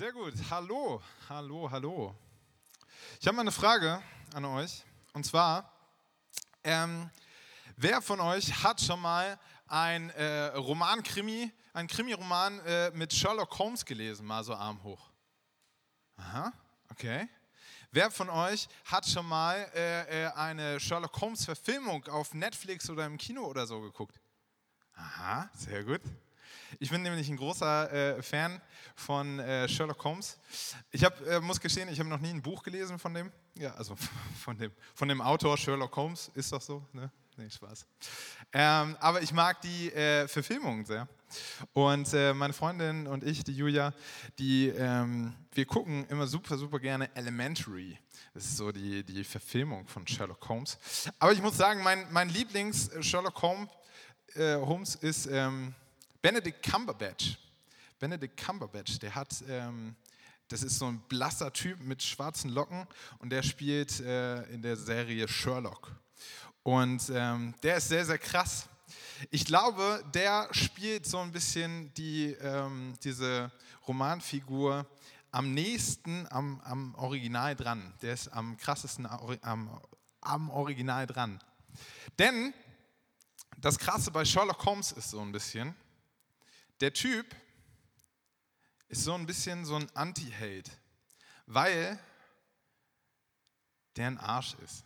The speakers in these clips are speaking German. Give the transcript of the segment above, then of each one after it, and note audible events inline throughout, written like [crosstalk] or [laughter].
Sehr gut. Hallo, hallo, hallo. Ich habe mal eine Frage an euch. Und zwar, ähm, wer von euch hat schon mal ein äh, Roman-Krimi, ein Krimi-Roman äh, mit Sherlock Holmes gelesen? Mal so Arm hoch. Aha, okay. Wer von euch hat schon mal äh, äh eine Sherlock Holmes-Verfilmung auf Netflix oder im Kino oder so geguckt? Aha, sehr gut. Ich bin nämlich ein großer äh, Fan von äh, Sherlock Holmes. Ich hab, äh, muss gestehen, ich habe noch nie ein Buch gelesen von dem. Ja, also [laughs] von dem, von dem Autor Sherlock Holmes. Ist doch so? Ne? Nee, Spaß. Ähm, aber ich mag die äh, Verfilmungen sehr. Und äh, meine Freundin und ich, die Julia, die, ähm, wir gucken immer super, super gerne Elementary. Das ist so die, die Verfilmung von Sherlock Holmes. Aber ich muss sagen, mein, mein Lieblings-Sherlock Holmes, äh, Holmes ist ähm, Benedict Cumberbatch. Benedict Cumberbatch, der hat, ähm, das ist so ein blasser Typ mit schwarzen Locken und der spielt äh, in der Serie Sherlock. Und ähm, der ist sehr, sehr krass. Ich glaube, der spielt so ein bisschen die, ähm, diese Romanfigur am nächsten am, am, Original dran. Der ist am krassesten am, am Original dran. Denn das Krasse bei Sherlock Holmes ist so ein bisschen, der Typ ist so ein bisschen so ein Anti-Hate, weil der ein Arsch ist,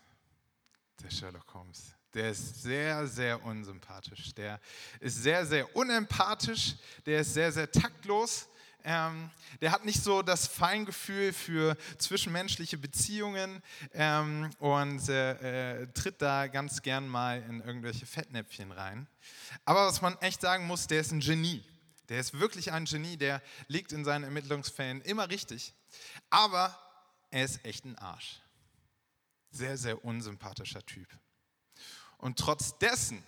der Sherlock Holmes. Der ist sehr, sehr unsympathisch. Der ist sehr, sehr unempathisch. Der ist sehr, sehr taktlos. Ähm, der hat nicht so das Feingefühl für zwischenmenschliche Beziehungen ähm, und äh, äh, tritt da ganz gern mal in irgendwelche Fettnäpfchen rein. Aber was man echt sagen muss, der ist ein Genie. Der ist wirklich ein Genie, der liegt in seinen Ermittlungsfällen immer richtig. Aber er ist echt ein Arsch. Sehr, sehr unsympathischer Typ. Und trotz dessen,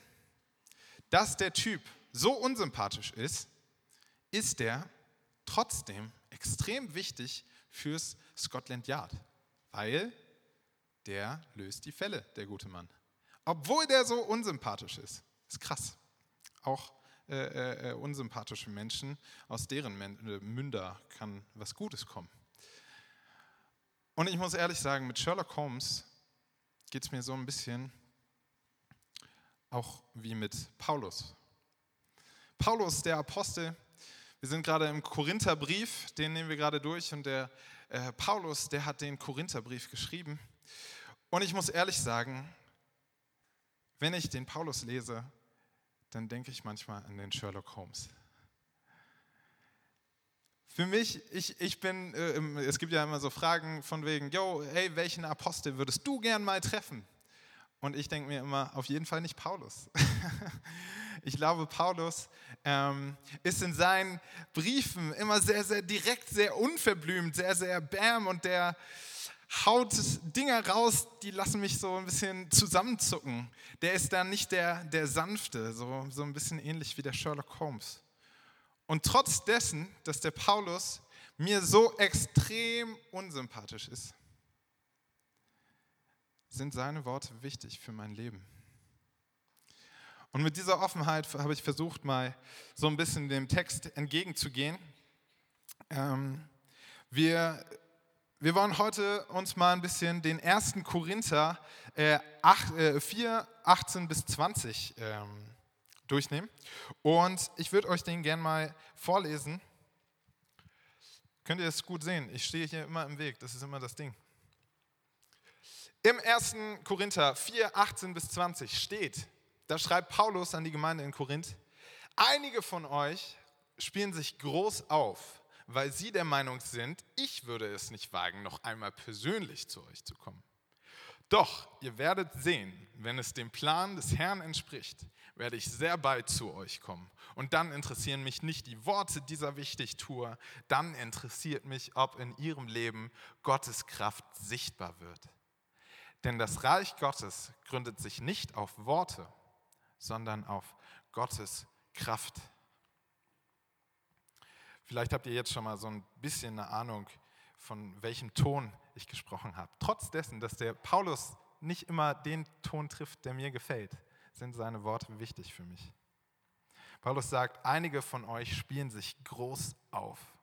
dass der Typ so unsympathisch ist, ist er trotzdem extrem wichtig fürs Scotland Yard, weil der löst die Fälle, der gute Mann. Obwohl der so unsympathisch ist. Ist krass. Auch äh, äh, unsympathische Menschen, aus deren äh, Münder kann was Gutes kommen. Und ich muss ehrlich sagen, mit Sherlock Holmes geht es mir so ein bisschen auch wie mit Paulus. Paulus, der Apostel, wir sind gerade im Korintherbrief, den nehmen wir gerade durch und der äh, Paulus, der hat den Korintherbrief geschrieben. Und ich muss ehrlich sagen, wenn ich den Paulus lese, dann denke ich manchmal an den Sherlock Holmes. Für mich, ich, ich bin, äh, es gibt ja immer so Fragen von wegen, yo, hey, welchen Apostel würdest du gern mal treffen? Und ich denke mir immer, auf jeden Fall nicht Paulus. [laughs] ich glaube, Paulus ähm, ist in seinen Briefen immer sehr, sehr direkt, sehr unverblümt, sehr, sehr bam und der, haut Dinge raus, die lassen mich so ein bisschen zusammenzucken. Der ist dann nicht der, der Sanfte, so, so ein bisschen ähnlich wie der Sherlock Holmes. Und trotz dessen, dass der Paulus mir so extrem unsympathisch ist, sind seine Worte wichtig für mein Leben. Und mit dieser Offenheit habe ich versucht, mal so ein bisschen dem Text entgegenzugehen. Ähm, wir wir wollen heute uns mal ein bisschen den ersten Korinther äh, 8, äh, 4, 18 bis 20 ähm, durchnehmen. Und ich würde euch den gerne mal vorlesen. Könnt ihr es gut sehen? Ich stehe hier immer im Weg, das ist immer das Ding. Im 1. Korinther 4, 18 bis 20 steht, da schreibt Paulus an die Gemeinde in Korinth, einige von euch spielen sich groß auf weil sie der Meinung sind, ich würde es nicht wagen, noch einmal persönlich zu euch zu kommen. Doch ihr werdet sehen, wenn es dem Plan des Herrn entspricht, werde ich sehr bald zu euch kommen. Und dann interessieren mich nicht die Worte dieser Wichtigtour, dann interessiert mich, ob in ihrem Leben Gottes Kraft sichtbar wird. Denn das Reich Gottes gründet sich nicht auf Worte, sondern auf Gottes Kraft. Vielleicht habt ihr jetzt schon mal so ein bisschen eine Ahnung, von welchem Ton ich gesprochen habe. Trotz dessen, dass der Paulus nicht immer den Ton trifft, der mir gefällt, sind seine Worte wichtig für mich. Paulus sagt, einige von euch spielen sich groß auf.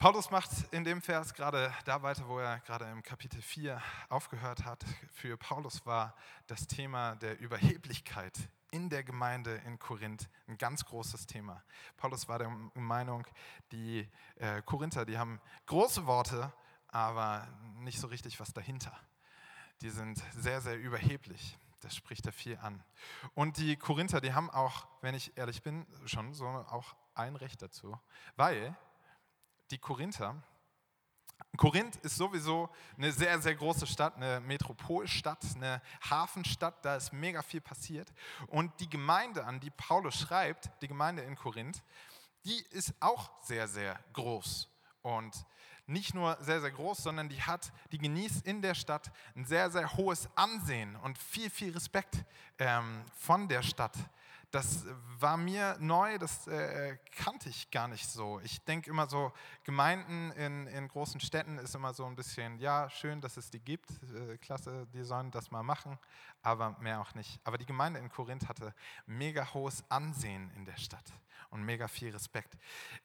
Paulus macht in dem Vers gerade da weiter, wo er gerade im Kapitel 4 aufgehört hat. Für Paulus war das Thema der Überheblichkeit in der Gemeinde in Korinth ein ganz großes Thema. Paulus war der Meinung, die äh, Korinther, die haben große Worte, aber nicht so richtig was dahinter. Die sind sehr, sehr überheblich. Das spricht er viel an. Und die Korinther, die haben auch, wenn ich ehrlich bin, schon so auch ein Recht dazu, weil die Korinther, Korinth ist sowieso eine sehr, sehr große Stadt, eine Metropolstadt, eine Hafenstadt, da ist mega viel passiert. Und die Gemeinde, an die Paulus schreibt, die Gemeinde in Korinth, die ist auch sehr, sehr groß. Und nicht nur sehr, sehr groß, sondern die hat, die genießt in der Stadt ein sehr, sehr hohes Ansehen und viel, viel Respekt ähm, von der Stadt. Das war mir neu, das äh, kannte ich gar nicht so. Ich denke immer so, Gemeinden in, in großen Städten ist immer so ein bisschen, ja, schön, dass es die gibt, äh, klasse, die sollen das mal machen, aber mehr auch nicht. Aber die Gemeinde in Korinth hatte mega hohes Ansehen in der Stadt und mega viel Respekt.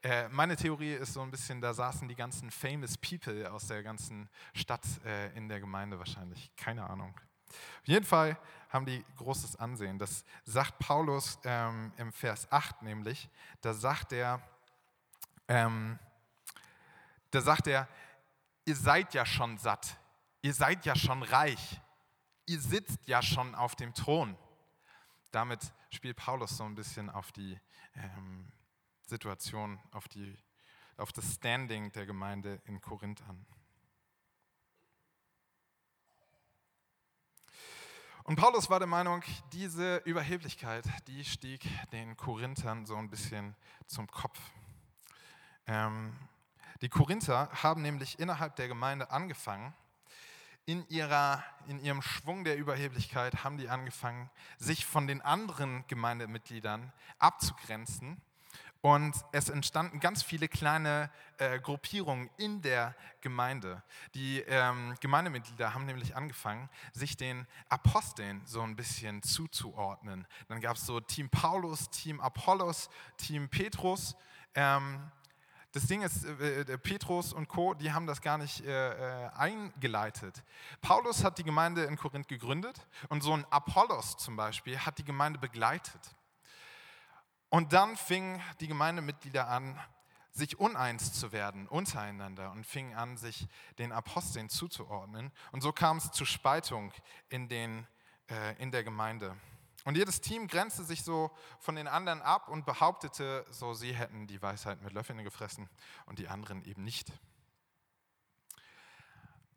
Äh, meine Theorie ist so ein bisschen, da saßen die ganzen famous people aus der ganzen Stadt äh, in der Gemeinde wahrscheinlich. Keine Ahnung. Auf jeden Fall haben die großes Ansehen. Das sagt Paulus ähm, im Vers 8 nämlich. Da sagt er, ähm, da sagt er, ihr seid ja schon satt, ihr seid ja schon reich, ihr sitzt ja schon auf dem Thron. Damit spielt Paulus so ein bisschen auf die ähm, Situation, auf, die, auf das Standing der Gemeinde in Korinth an. Und Paulus war der Meinung, diese Überheblichkeit, die stieg den Korinthern so ein bisschen zum Kopf. Ähm, die Korinther haben nämlich innerhalb der Gemeinde angefangen, in, ihrer, in ihrem Schwung der Überheblichkeit haben die angefangen, sich von den anderen Gemeindemitgliedern abzugrenzen und es entstanden ganz viele kleine äh, Gruppierungen in der Gemeinde. Die ähm, Gemeindemitglieder haben nämlich angefangen, sich den Aposteln so ein bisschen zuzuordnen. Dann gab es so Team Paulus, Team Apollos, Team Petrus. Ähm, das Ding ist, äh, äh Petrus und Co., die haben das gar nicht äh, äh, eingeleitet. Paulus hat die Gemeinde in Korinth gegründet und so ein Apollos zum Beispiel hat die Gemeinde begleitet. Und dann fingen die Gemeindemitglieder an, sich uneins zu werden untereinander und fingen an, sich den Aposteln zuzuordnen. Und so kam es zu Spaltung in, den, äh, in der Gemeinde. Und jedes Team grenzte sich so von den anderen ab und behauptete, so sie hätten die Weisheit mit Löffeln gefressen und die anderen eben nicht.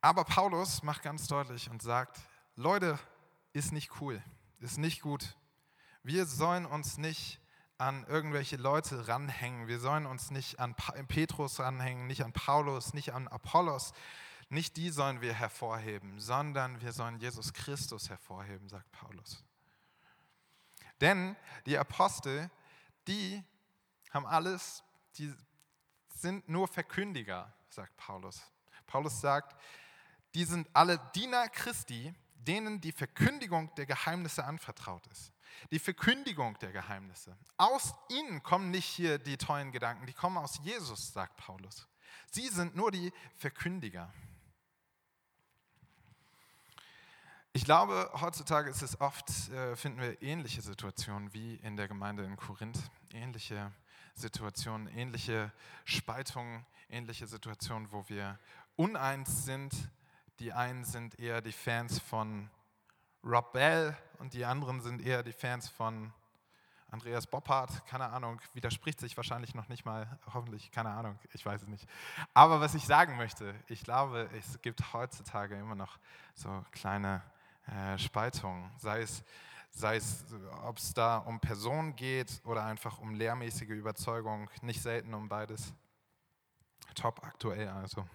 Aber Paulus macht ganz deutlich und sagt, Leute, ist nicht cool, ist nicht gut. Wir sollen uns nicht an irgendwelche Leute ranhängen. Wir sollen uns nicht an Petrus ranhängen, nicht an Paulus, nicht an Apollos. Nicht die sollen wir hervorheben, sondern wir sollen Jesus Christus hervorheben, sagt Paulus. Denn die Apostel, die haben alles, die sind nur Verkündiger, sagt Paulus. Paulus sagt, die sind alle Diener Christi, denen die Verkündigung der Geheimnisse anvertraut ist. Die Verkündigung der Geheimnisse. Aus ihnen kommen nicht hier die tollen Gedanken, die kommen aus Jesus, sagt Paulus. Sie sind nur die Verkündiger. Ich glaube, heutzutage ist es oft, äh, finden wir ähnliche Situationen wie in der Gemeinde in Korinth. Ähnliche Situationen, ähnliche Spaltungen, ähnliche Situationen, wo wir uneins sind. Die einen sind eher die Fans von Rob Bell und die anderen sind eher die Fans von Andreas Boppard, keine Ahnung, widerspricht sich wahrscheinlich noch nicht mal, hoffentlich, keine Ahnung, ich weiß es nicht. Aber was ich sagen möchte, ich glaube, es gibt heutzutage immer noch so kleine äh, Spaltungen, sei es, sei es, ob es da um Personen geht oder einfach um lehrmäßige Überzeugung, nicht selten um beides. Top aktuell also.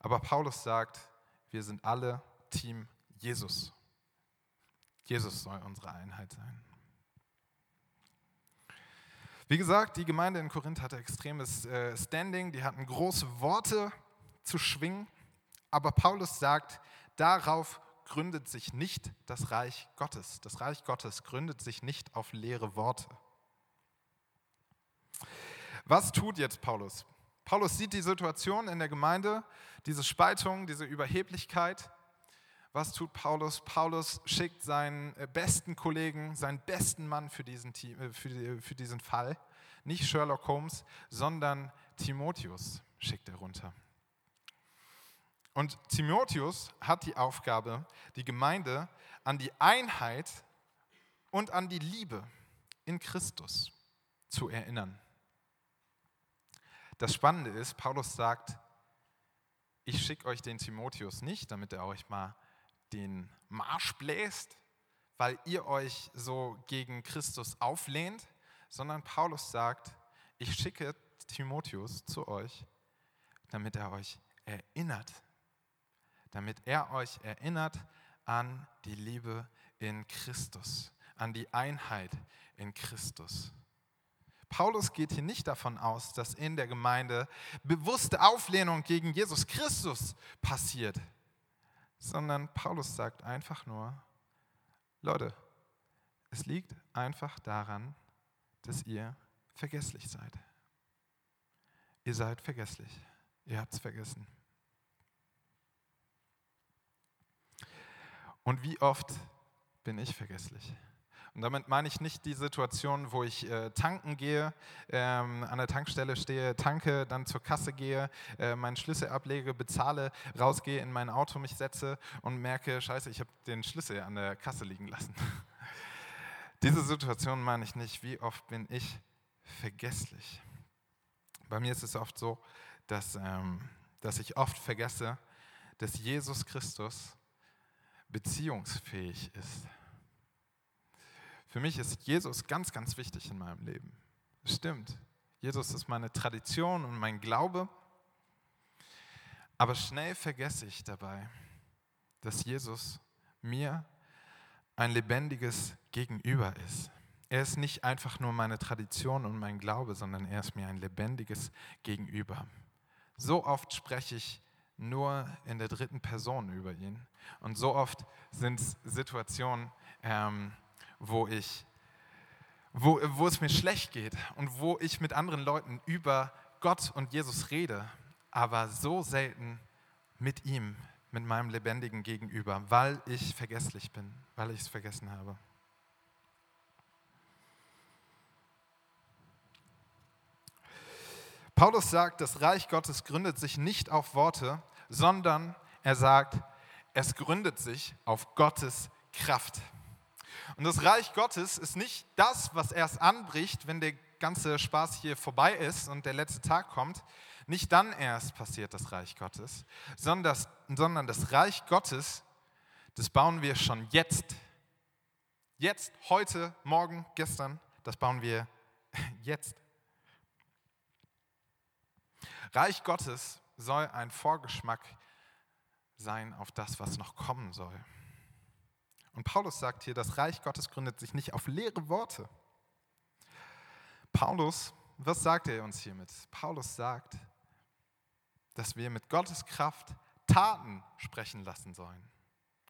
Aber Paulus sagt, wir sind alle Team Jesus. Jesus soll unsere Einheit sein. Wie gesagt, die Gemeinde in Korinth hatte extremes äh, Standing, die hatten große Worte zu schwingen, aber Paulus sagt, darauf gründet sich nicht das Reich Gottes. Das Reich Gottes gründet sich nicht auf leere Worte. Was tut jetzt Paulus? Paulus sieht die Situation in der Gemeinde, diese Spaltung, diese Überheblichkeit. Was tut Paulus? Paulus schickt seinen äh, besten Kollegen, seinen besten Mann für diesen, äh, für diesen Fall. Nicht Sherlock Holmes, sondern Timotheus schickt er runter. Und Timotheus hat die Aufgabe, die Gemeinde an die Einheit und an die Liebe in Christus zu erinnern. Das Spannende ist, Paulus sagt, ich schicke euch den Timotheus nicht, damit er euch mal den Marsch bläst, weil ihr euch so gegen Christus auflehnt, sondern Paulus sagt, ich schicke Timotheus zu euch, damit er euch erinnert, damit er euch erinnert an die Liebe in Christus, an die Einheit in Christus. Paulus geht hier nicht davon aus, dass in der Gemeinde bewusste Auflehnung gegen Jesus Christus passiert, sondern Paulus sagt einfach nur, Leute, es liegt einfach daran, dass ihr vergesslich seid. Ihr seid vergesslich. Ihr habt es vergessen. Und wie oft bin ich vergesslich? Und damit meine ich nicht die Situation, wo ich äh, tanken gehe, ähm, an der Tankstelle stehe, tanke, dann zur Kasse gehe, äh, meinen Schlüssel ablege, bezahle, rausgehe, in mein Auto mich setze und merke, scheiße, ich habe den Schlüssel an der Kasse liegen lassen. [laughs] Diese Situation meine ich nicht. Wie oft bin ich vergesslich? Bei mir ist es oft so, dass, ähm, dass ich oft vergesse, dass Jesus Christus beziehungsfähig ist. Für mich ist Jesus ganz, ganz wichtig in meinem Leben. Stimmt. Jesus ist meine Tradition und mein Glaube. Aber schnell vergesse ich dabei, dass Jesus mir ein lebendiges Gegenüber ist. Er ist nicht einfach nur meine Tradition und mein Glaube, sondern er ist mir ein lebendiges Gegenüber. So oft spreche ich nur in der dritten Person über ihn. Und so oft sind es Situationen, ähm, wo, ich, wo, wo es mir schlecht geht und wo ich mit anderen Leuten über Gott und Jesus rede, aber so selten mit ihm, mit meinem lebendigen Gegenüber, weil ich vergesslich bin, weil ich es vergessen habe. Paulus sagt, das Reich Gottes gründet sich nicht auf Worte, sondern er sagt, es gründet sich auf Gottes Kraft. Und das Reich Gottes ist nicht das, was erst anbricht, wenn der ganze Spaß hier vorbei ist und der letzte Tag kommt. Nicht dann erst passiert das Reich Gottes, sondern das, sondern das Reich Gottes, das bauen wir schon jetzt. Jetzt, heute, morgen, gestern, das bauen wir [laughs] jetzt. Reich Gottes soll ein Vorgeschmack sein auf das, was noch kommen soll. Und Paulus sagt hier, das Reich Gottes gründet sich nicht auf leere Worte. Paulus, was sagt er uns hiermit? Paulus sagt, dass wir mit Gottes Kraft Taten sprechen lassen sollen.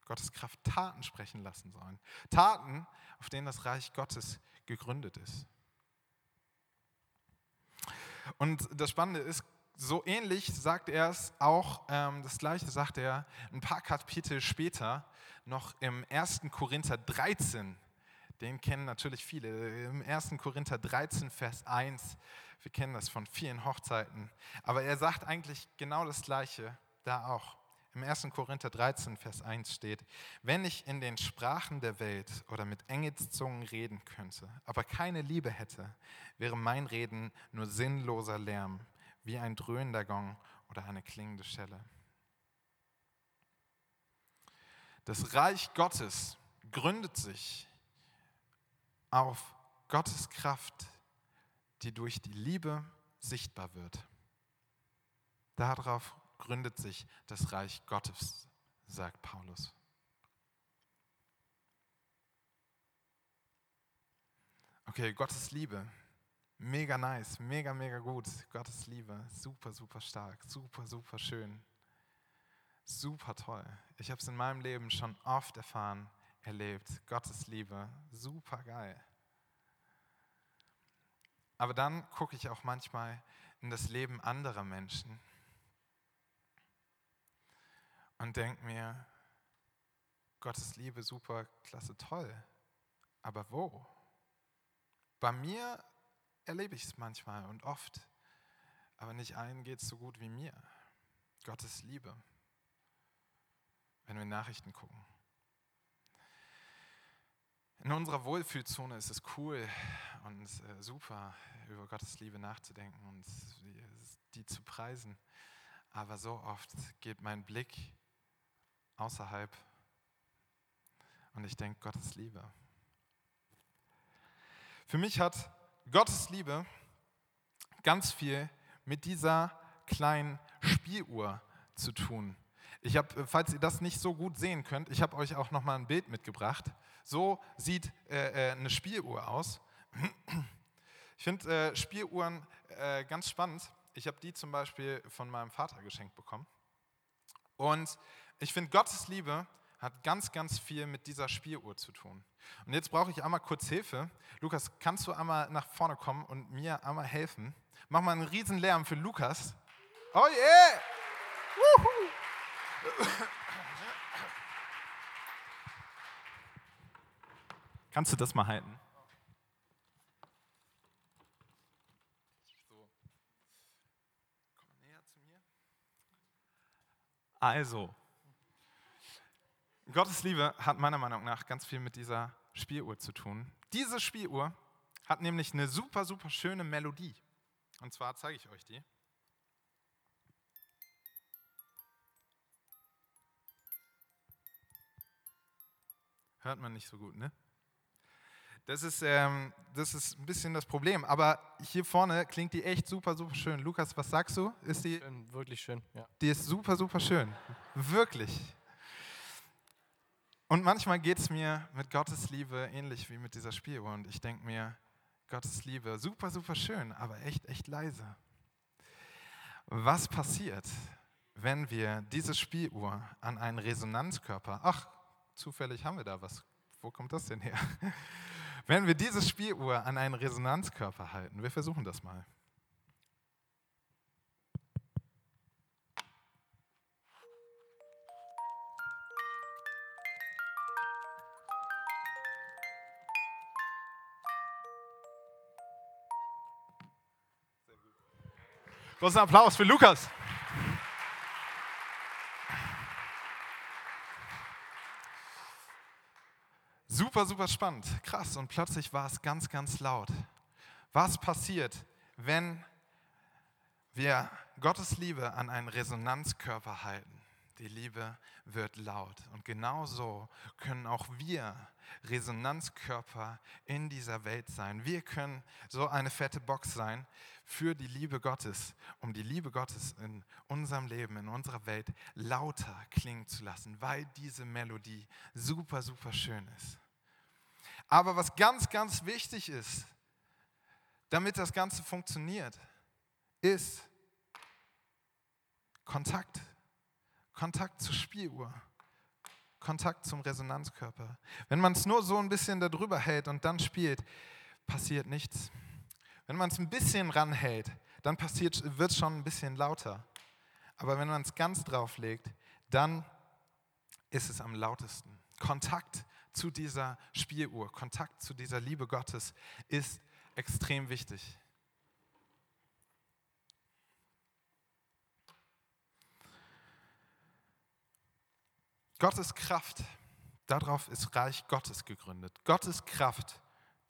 Gottes Kraft Taten sprechen lassen sollen. Taten, auf denen das Reich Gottes gegründet ist. Und das Spannende ist, so ähnlich sagt er es auch, ähm, das gleiche sagt er ein paar Kapitel später, noch im 1. Korinther 13. Den kennen natürlich viele. Im 1. Korinther 13, Vers 1. Wir kennen das von vielen Hochzeiten. Aber er sagt eigentlich genau das Gleiche da auch. Im 1. Korinther 13, Vers 1 steht, wenn ich in den Sprachen der Welt oder mit Engelszungen reden könnte, aber keine Liebe hätte, wäre mein Reden nur sinnloser Lärm wie ein dröhnender Gong oder eine klingende Schelle. Das Reich Gottes gründet sich auf Gottes Kraft, die durch die Liebe sichtbar wird. Darauf gründet sich das Reich Gottes, sagt Paulus. Okay, Gottes Liebe Mega nice, mega, mega gut. Gottes Liebe, super, super stark, super, super schön. Super toll. Ich habe es in meinem Leben schon oft erfahren, erlebt. Gottes Liebe, super geil. Aber dann gucke ich auch manchmal in das Leben anderer Menschen und denke mir, Gottes Liebe, super, klasse, toll. Aber wo? Bei mir erlebe ich es manchmal und oft, aber nicht allen geht es so gut wie mir. Gottes Liebe, wenn wir Nachrichten gucken. In unserer Wohlfühlzone ist es cool und äh, super, über Gottes Liebe nachzudenken und die zu preisen. Aber so oft geht mein Blick außerhalb und ich denke, Gottes Liebe. Für mich hat Gottes Liebe ganz viel mit dieser kleinen Spieluhr zu tun. Ich habe, falls ihr das nicht so gut sehen könnt, ich habe euch auch noch mal ein Bild mitgebracht. So sieht äh, äh eine Spieluhr aus. [clears throat] Ich finde äh, Spieluhren äh, ganz spannend. Ich habe die zum Beispiel von meinem Vater geschenkt bekommen. Und ich finde, Gottes Liebe hat ganz, ganz viel mit dieser Spieluhr zu tun. Und jetzt brauche ich einmal kurz Hilfe. Lukas, kannst du einmal nach vorne kommen und mir einmal helfen? Mach mal einen riesen Lärm für Lukas. Oh yeah! Woohoo! Kannst du das mal halten? Also, Gottes Liebe hat meiner Meinung nach ganz viel mit dieser Spieluhr zu tun. Diese Spieluhr hat nämlich eine super, super schöne Melodie. Und zwar zeige ich euch die. Hört man nicht so gut, ne? Das ist, ähm, das ist ein bisschen das Problem. Aber hier vorne klingt die echt super, super schön. Lukas, was sagst du? Ist die? Schön, wirklich schön, ja. Die ist super, super schön. Wirklich. Und manchmal geht es mir mit Gottes Liebe ähnlich wie mit dieser Spieluhr. Und ich denke mir, Gottes Liebe, super, super schön, aber echt, echt leise. Was passiert, wenn wir diese Spieluhr an einen Resonanzkörper, ach, zufällig haben wir da was, wo kommt das denn her? [laughs] Wenn wir diese Spieluhr an einen Resonanzkörper halten, wir versuchen das mal. Großen Applaus für Lukas. Super, super spannend. Krass. Und plötzlich war es ganz, ganz laut. Was passiert, wenn wir Gottes Liebe an einen Resonanzkörper halten? Die Liebe wird laut. Und genauso können auch wir Resonanzkörper in dieser Welt sein. Wir können so eine fette Box sein für die Liebe Gottes, um die Liebe Gottes in unserem Leben, in unserer Welt lauter klingen zu lassen, weil diese Melodie super, super schön ist. Aber was ganz, ganz wichtig ist, damit das Ganze funktioniert, ist Kontakt. Kontakt zur Spieluhr. Kontakt zum Resonanzkörper. Wenn man es nur so ein bisschen darüber hält und dann spielt, passiert nichts. Wenn man es ein bisschen ranhält, dann wird es schon ein bisschen lauter. Aber wenn man es ganz drauflegt, dann ist es am lautesten. Kontakt zu dieser Spieluhr, Kontakt zu dieser Liebe Gottes ist extrem wichtig. Gottes Kraft, darauf ist Reich Gottes gegründet. Gottes Kraft,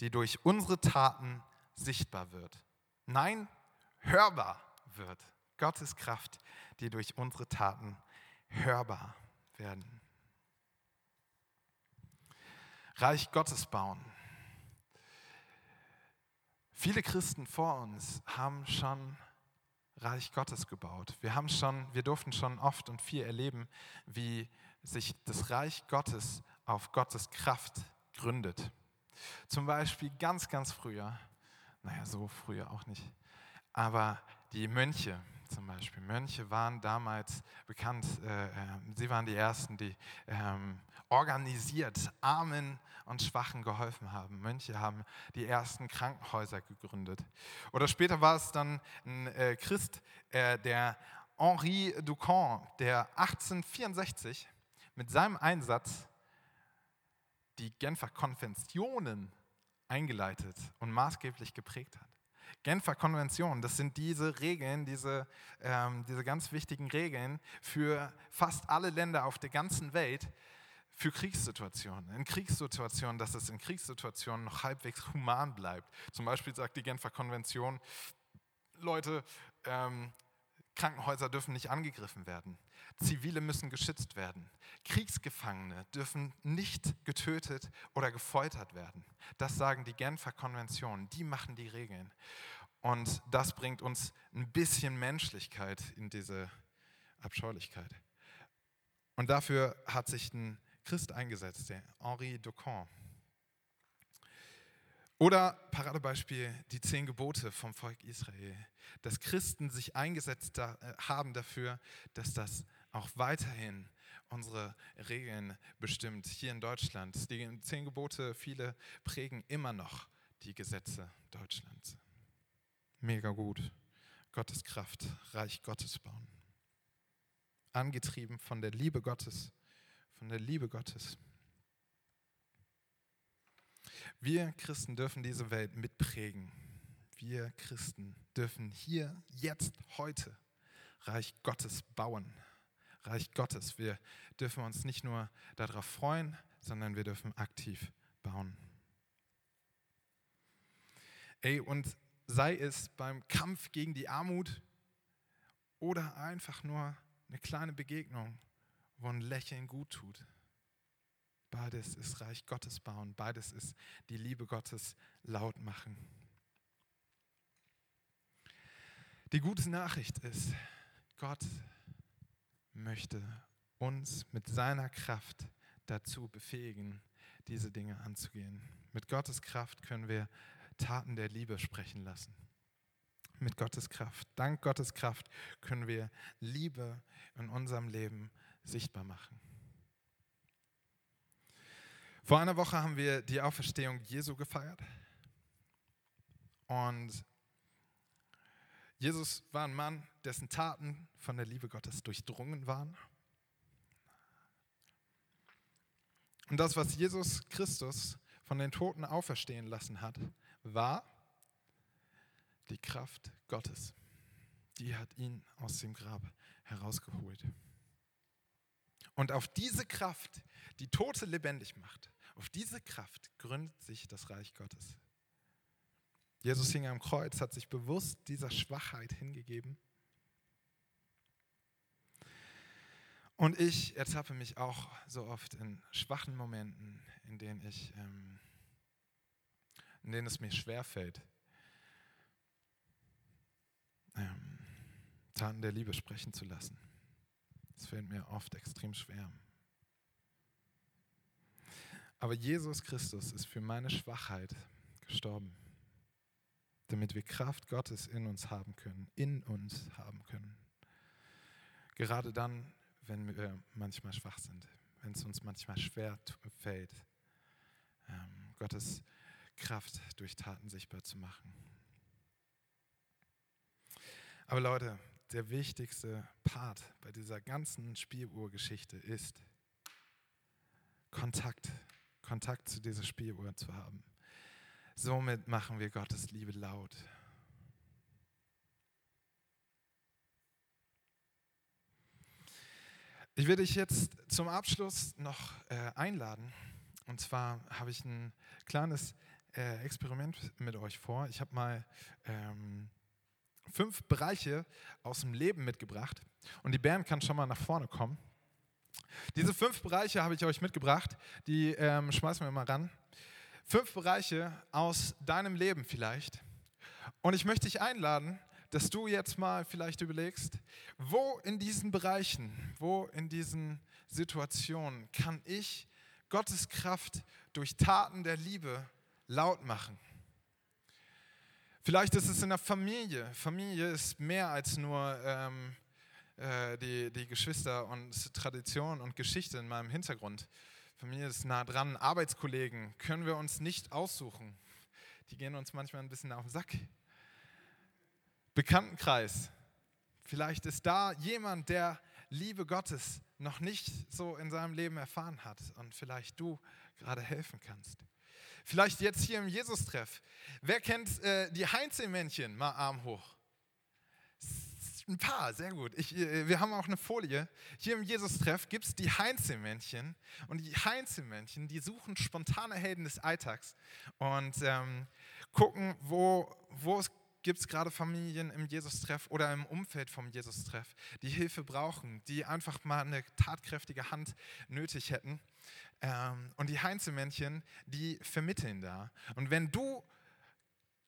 die durch unsere Taten sichtbar wird. Nein, hörbar wird. Gottes Kraft, die durch unsere Taten hörbar werden. Reich Gottes bauen. Viele Christen vor uns haben schon Reich Gottes gebaut. Wir haben schon, wir durften schon oft und viel erleben, wie sich das Reich Gottes auf Gottes Kraft gründet. Zum Beispiel ganz, ganz früher, naja, so früher auch nicht, aber die Mönche zum Beispiel. Mönche waren damals bekannt, äh, äh, sie waren die Ersten, die ähm, organisiert Armen und Schwachen geholfen haben. Mönche haben die ersten Krankenhäuser gegründet. Oder später war es dann ein äh, Christ, äh, der Henri Ducamp, der 1864 mit seinem Einsatz die Genfer Konventionen eingeleitet und maßgeblich geprägt hat. Genfer Konvention, das sind diese Regeln, diese, ähm, diese ganz wichtigen Regeln für fast alle Länder auf der ganzen Welt für Kriegssituationen. In Kriegssituationen, dass es in Kriegssituationen noch halbwegs human bleibt. Zum Beispiel sagt die Genfer Konvention, Leute, ähm, Krankenhäuser dürfen nicht angegriffen werden. Zivile müssen geschützt werden. Kriegsgefangene dürfen nicht getötet oder gefoltert werden. Das sagen die Genfer Konventionen. Die machen die Regeln. Und das bringt uns ein bisschen Menschlichkeit in diese Abscheulichkeit. Und dafür hat sich ein Christ eingesetzt, der Henri Ducamp. Oder Paradebeispiel die zehn Gebote vom Volk Israel, dass Christen sich eingesetzt äh, haben dafür, dass das auch weiterhin unsere Regeln bestimmt hier in Deutschland. Die zehn Gebote, viele prägen immer noch die Gesetze Deutschlands. Mega gut. Gottes Kraft, Reich Gottes bauen. Angetrieben von der Liebe Gottes, von der Liebe Gottes. Wir Christen dürfen diese Welt mitprägen. Wir Christen dürfen hier, jetzt, heute Reich Gottes bauen. Reich Gottes. Wir dürfen uns nicht nur darauf freuen, sondern wir dürfen aktiv bauen. Ey, und sei es beim Kampf gegen die Armut oder einfach nur eine kleine Begegnung, wo ein Lächeln gut tut. Beides ist Reich Gottes bauen, beides ist die Liebe Gottes laut machen. Die gute Nachricht ist, Gott möchte uns mit seiner Kraft dazu befähigen, diese Dinge anzugehen. Mit Gottes Kraft können wir Taten der Liebe sprechen lassen. Mit Gottes Kraft, dank Gottes Kraft können wir Liebe in unserem Leben sichtbar machen. Vor einer Woche haben wir die Auferstehung Jesu gefeiert. Und Jesus war ein Mann, dessen Taten von der Liebe Gottes durchdrungen waren. Und das, was Jesus Christus von den Toten auferstehen lassen hat, war die Kraft Gottes. Die hat ihn aus dem Grab herausgeholt. Und auf diese Kraft, die Tote lebendig macht, auf diese Kraft gründet sich das Reich Gottes. Jesus hing am Kreuz, hat sich bewusst dieser Schwachheit hingegeben. Und ich ertappe mich auch so oft in schwachen Momenten, in denen ich, ähm, in denen es mir schwerfällt, ähm, Taten der Liebe sprechen zu lassen. Es fällt mir oft extrem schwer. Aber Jesus Christus ist für meine Schwachheit gestorben, damit wir Kraft Gottes in uns haben können, in uns haben können. Gerade dann, wenn wir manchmal schwach sind, wenn es uns manchmal schwer fällt, ähm, Gottes Kraft durch Taten sichtbar zu machen. Aber Leute, der wichtigste Part bei dieser ganzen Spieluhrgeschichte ist Kontakt Kontakt zu dieser Spieluhr zu haben. Somit machen wir Gottes Liebe laut. Ich werde dich jetzt zum Abschluss noch äh, einladen. Und zwar habe ich ein kleines äh, Experiment mit euch vor. Ich habe mal ähm, fünf Bereiche aus dem Leben mitgebracht. Und die Band kann schon mal nach vorne kommen. Diese fünf Bereiche habe ich euch mitgebracht, die ähm, schmeißen wir mal ran. Fünf Bereiche aus deinem Leben vielleicht. Und ich möchte dich einladen, dass du jetzt mal vielleicht überlegst, wo in diesen Bereichen, wo in diesen Situationen kann ich Gottes Kraft durch Taten der Liebe laut machen? Vielleicht ist es in der Familie. Familie ist mehr als nur ähm, äh, die, die Geschwister und Tradition und Geschichte in meinem Hintergrund. Familie ist nah dran. Arbeitskollegen können wir uns nicht aussuchen. Die gehen uns manchmal ein bisschen auf den Sack. Bekanntenkreis. Vielleicht ist da jemand, der Liebe Gottes noch nicht so in seinem Leben erfahren hat und vielleicht du gerade helfen kannst. Vielleicht jetzt hier im Jesus-Treff. Wer kennt äh, die Heinzelmännchen? Mal Arm hoch. Ein paar, sehr gut. Ich, äh, wir haben auch eine Folie. Hier im Jesus-Treff gibt es die Heinzelmännchen. Und die Heinzelmännchen, die suchen spontane Helden des Alltags und ähm, gucken, wo, wo es gibt es gerade Familien im Jesus-Treff oder im Umfeld vom Jesus-Treff, die Hilfe brauchen, die einfach mal eine tatkräftige Hand nötig hätten. Ähm, und die Heinzelmännchen, die vermitteln da. Und wenn du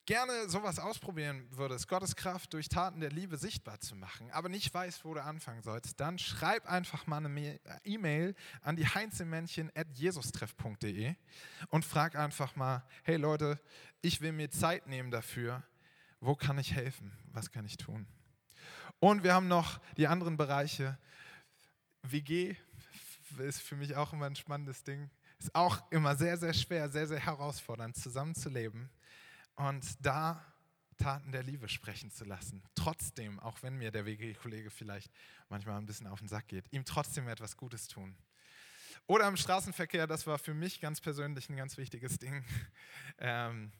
gerne sowas ausprobieren würdest, Gottes Kraft durch Taten der Liebe sichtbar zu machen, aber nicht weißt, wo du anfangen sollst, dann schreib einfach mal eine E-Mail an die heinzelmännchen at jesustreff.de und frag einfach mal, hey Leute, ich will mir Zeit nehmen dafür, wo kann ich helfen, was kann ich tun? Und wir haben noch die anderen Bereiche, WG, ist für mich auch immer ein spannendes Ding. Ist auch immer sehr, sehr schwer, sehr, sehr herausfordernd, zusammenzuleben und da Taten der Liebe sprechen zu lassen. Trotzdem, auch wenn mir der WG-Kollege vielleicht manchmal ein bisschen auf den Sack geht, ihm trotzdem etwas Gutes tun. Oder im Straßenverkehr, das war für mich ganz persönlich ein ganz wichtiges Ding. [laughs] Ähm,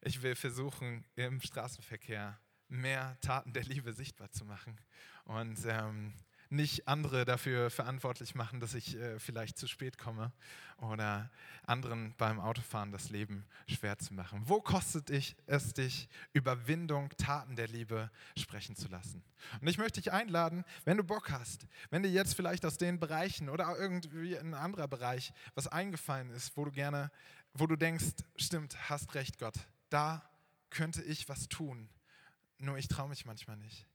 ich will versuchen, im Straßenverkehr mehr Taten der Liebe sichtbar zu machen. Und ähm, nicht andere dafür verantwortlich machen, dass ich äh, vielleicht zu spät komme oder anderen beim Autofahren das Leben schwer zu machen. Wo kostet ich es dich, Überwindung, Taten der Liebe sprechen zu lassen? Und ich möchte dich einladen, wenn du Bock hast, wenn dir jetzt vielleicht aus den Bereichen oder irgendwie ein anderer Bereich was eingefallen ist, wo du gerne, wo du denkst, stimmt, hast recht, Gott, da könnte ich was tun, nur ich traue mich manchmal nicht.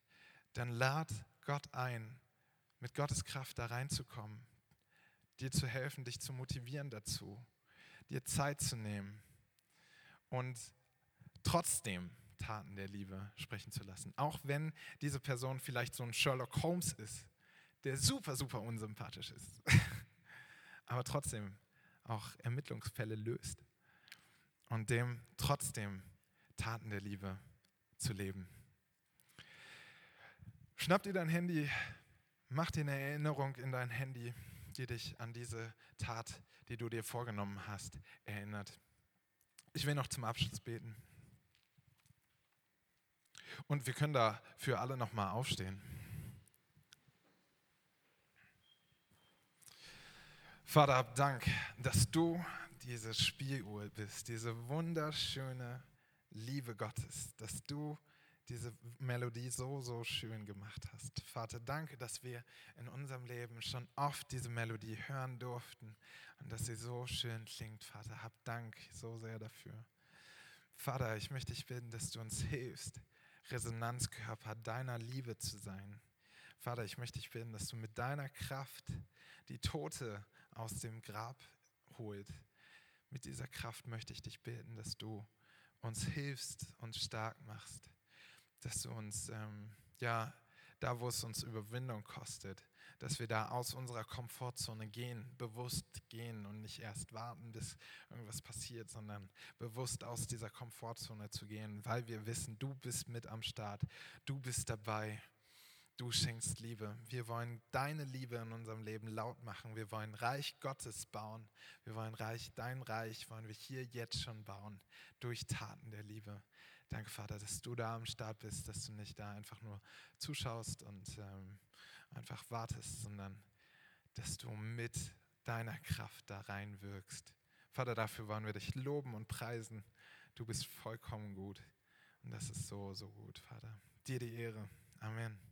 Dann lad Gott ein, mit Gottes Kraft da reinzukommen, dir zu helfen, dich zu motivieren dazu, dir Zeit zu nehmen und trotzdem Taten der Liebe sprechen zu lassen. Auch wenn diese Person vielleicht so ein Sherlock Holmes ist, der super, super unsympathisch ist, [laughs] aber trotzdem auch Ermittlungsfälle löst und dem trotzdem Taten der Liebe zu leben. Schnapp dir dein Handy, Mach dir eine Erinnerung in dein Handy, die dich an diese Tat, die du dir vorgenommen hast, erinnert. Ich will noch zum Abschluss beten. Und wir können da für alle nochmal aufstehen. Vater, hab Dank, dass du diese Spieluhr bist, diese wunderschöne Liebe Gottes, dass du diese Melodie so, so schön gemacht hast. Vater, danke, dass wir in unserem Leben schon oft diese Melodie hören durften und dass sie so schön klingt. Vater, hab Dank so sehr dafür. Vater, ich möchte dich bitten, dass du uns hilfst, Resonanzkörper deiner Liebe zu sein. Vater, ich möchte dich bitten, dass du mit deiner Kraft die Tote aus dem Grab holt. Mit dieser Kraft möchte ich dich bitten, dass du uns hilfst und stark machst dass du uns, ähm, ja, da wo es uns Überwindung kostet, dass wir da aus unserer Komfortzone gehen, bewusst gehen und nicht erst warten, bis irgendwas passiert, sondern bewusst aus dieser Komfortzone zu gehen, weil wir wissen, du bist mit am Start, du bist dabei, du schenkst Liebe. Wir wollen deine Liebe in unserem Leben laut machen, wir wollen Reich Gottes bauen, wir wollen Reich, dein Reich wollen wir hier jetzt schon bauen, durch Taten der Liebe. Danke, Vater, dass du da am Start bist, dass du nicht da einfach nur zuschaust und ähm, einfach wartest, sondern dass du mit deiner Kraft da reinwirkst. Vater, dafür wollen wir dich loben und preisen. Du bist vollkommen gut. Und das ist so, so gut, Vater. Dir die Ehre. Amen.